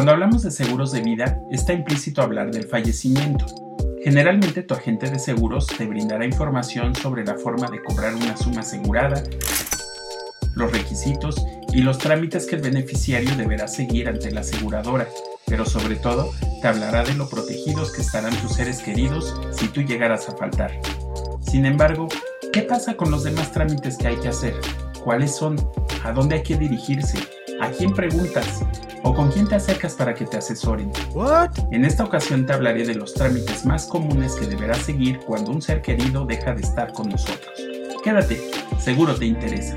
Cuando hablamos de seguros de vida, está implícito hablar del fallecimiento. Generalmente tu agente de seguros te brindará información sobre la forma de cobrar una suma asegurada, los requisitos y los trámites que el beneficiario deberá seguir ante la aseguradora, pero sobre todo te hablará de lo protegidos que estarán tus seres queridos si tú llegaras a faltar. Sin embargo, ¿qué pasa con los demás trámites que hay que hacer? ¿Cuáles son? ¿A dónde hay que dirigirse? ¿A quién preguntas? ¿O con quién te acercas para que te asesoren? En esta ocasión te hablaré de los trámites más comunes que deberás seguir cuando un ser querido deja de estar con nosotros. Quédate, seguro te interesa.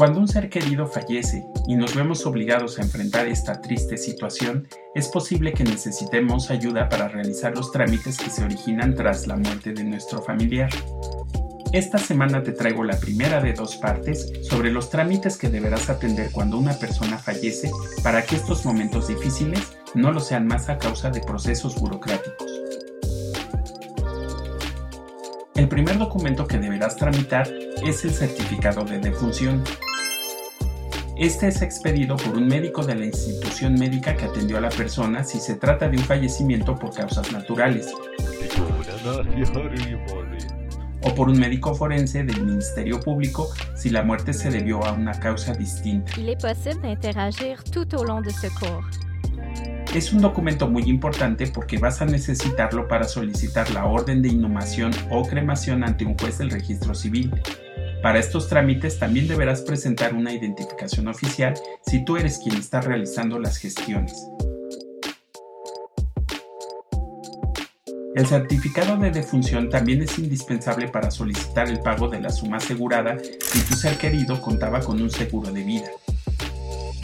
Cuando un ser querido fallece y nos vemos obligados a enfrentar esta triste situación, es posible que necesitemos ayuda para realizar los trámites que se originan tras la muerte de nuestro familiar. Esta semana te traigo la primera de dos partes sobre los trámites que deberás atender cuando una persona fallece para que estos momentos difíciles no lo sean más a causa de procesos burocráticos. El primer documento que deberás tramitar es el certificado de defunción. Este es expedido por un médico de la institución médica que atendió a la persona si se trata de un fallecimiento por causas naturales o por un médico forense del Ministerio Público si la muerte se debió a una causa distinta. Es un documento muy importante porque vas a necesitarlo para solicitar la orden de inhumación o cremación ante un juez del registro civil. Para estos trámites también deberás presentar una identificación oficial si tú eres quien está realizando las gestiones. El certificado de defunción también es indispensable para solicitar el pago de la suma asegurada si tu ser querido contaba con un seguro de vida.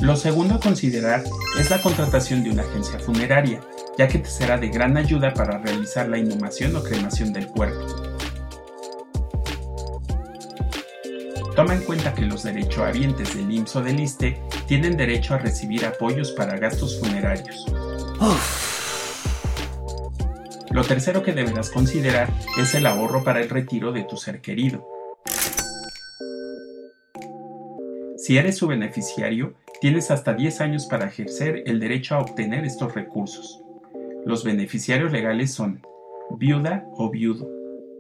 Lo segundo a considerar es la contratación de una agencia funeraria, ya que te será de gran ayuda para realizar la inhumación o cremación del cuerpo. Toma en cuenta que los derechohabientes del IMSS o del ISTE tienen derecho a recibir apoyos para gastos funerarios. Lo tercero que deberás considerar es el ahorro para el retiro de tu ser querido. Si eres su beneficiario, tienes hasta 10 años para ejercer el derecho a obtener estos recursos. Los beneficiarios legales son viuda o viudo,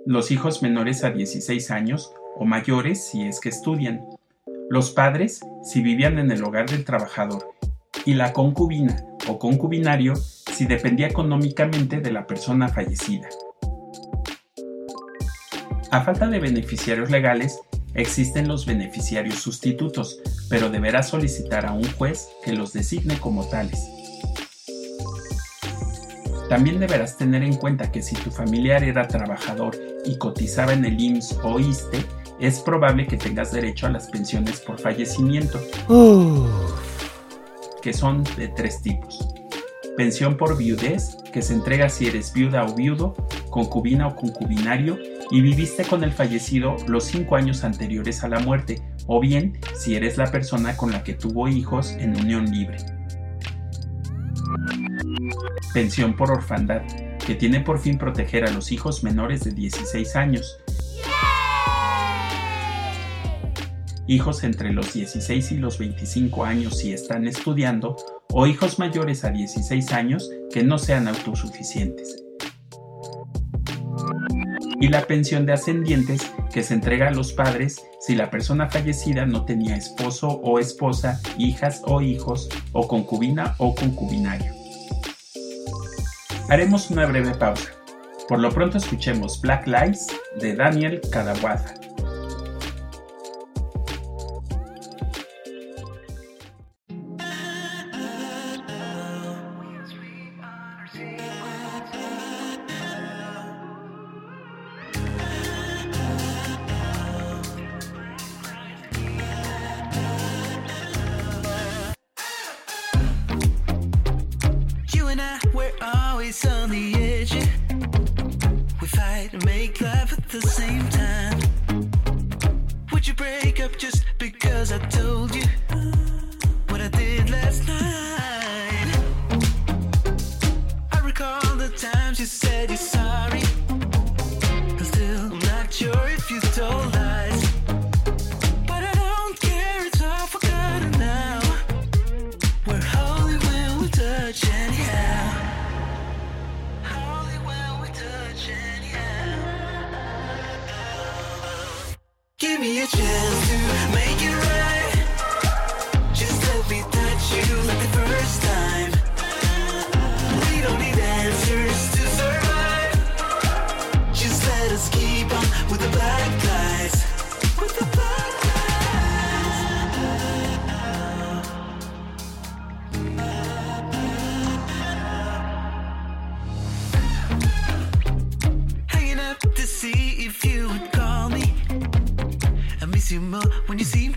los hijos menores a 16 años o mayores si es que estudian, los padres si vivían en el hogar del trabajador y la concubina o concubinario si dependía económicamente de la persona fallecida. A falta de beneficiarios legales, existen los beneficiarios sustitutos, pero deberás solicitar a un juez que los designe como tales. También deberás tener en cuenta que si tu familiar era trabajador y cotizaba en el IMSS o ISTE, es probable que tengas derecho a las pensiones por fallecimiento, que son de tres tipos. Pensión por viudez, que se entrega si eres viuda o viudo, concubina o concubinario y viviste con el fallecido los cinco años anteriores a la muerte, o bien si eres la persona con la que tuvo hijos en unión libre. Pensión por orfandad, que tiene por fin proteger a los hijos menores de 16 años, hijos entre los 16 y los 25 años si están estudiando, o hijos mayores a 16 años que no sean autosuficientes. Y la pensión de ascendientes que se entrega a los padres si la persona fallecida no tenía esposo o esposa, hijas o hijos, o concubina o concubinario. Haremos una breve pausa. Por lo pronto escuchemos Black Lives de Daniel Cadawada. always on the edge. We fight and make love at the same time. Would you break up just because I told you what I did last night? I recall the times you said you're sorry. you when you see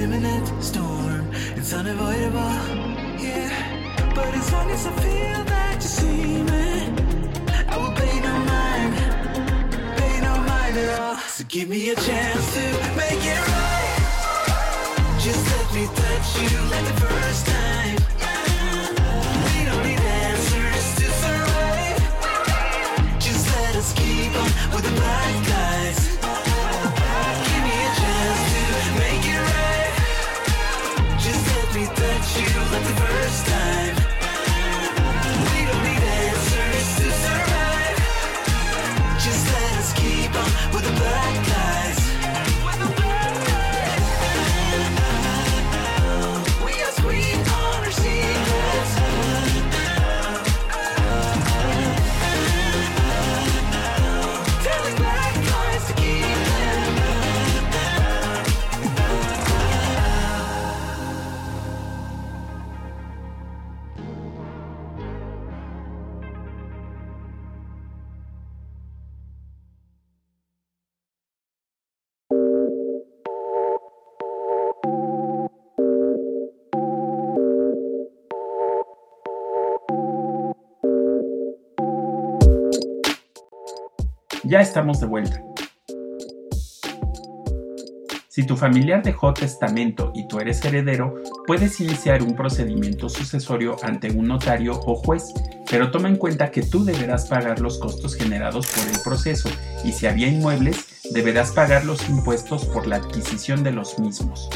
imminent storm. It's unavoidable, yeah. But as long as I feel that you see me, I will pay no mind, pay no mind at all. So give me a chance to make it right. Just let me touch you like the first time. We don't need answers to survive. Just let us keep on with the black. Let the Ya estamos de vuelta. Si tu familiar dejó testamento y tú eres heredero, puedes iniciar un procedimiento sucesorio ante un notario o juez, pero toma en cuenta que tú deberás pagar los costos generados por el proceso y si había inmuebles, deberás pagar los impuestos por la adquisición de los mismos.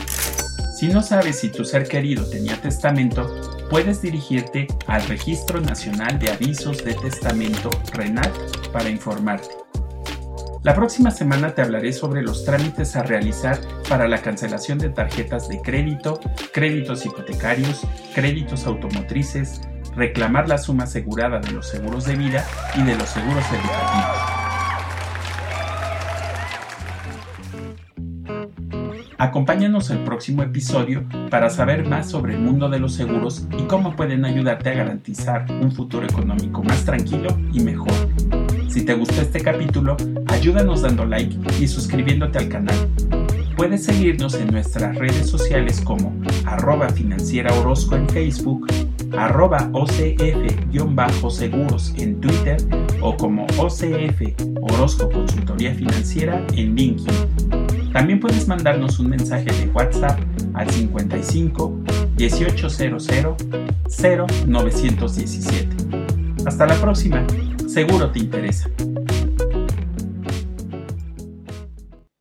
Si no sabes si tu ser querido tenía testamento, puedes dirigirte al Registro Nacional de Avisos de Testamento RENAT para informarte. La próxima semana te hablaré sobre los trámites a realizar para la cancelación de tarjetas de crédito, créditos hipotecarios, créditos automotrices, reclamar la suma asegurada de los seguros de vida y de los seguros educativos. Acompáñanos el próximo episodio para saber más sobre el mundo de los seguros y cómo pueden ayudarte a garantizar un futuro económico más tranquilo y mejor. Si te gustó este capítulo, ayúdanos dando like y suscribiéndote al canal. Puedes seguirnos en nuestras redes sociales como arroba financiera Orozco en Facebook, arroba OCF-seguros en Twitter o como OCF Orozco Consultoría Financiera en LinkedIn. También puedes mandarnos un mensaje de WhatsApp al 55 1800 0917. Hasta la próxima, seguro te interesa.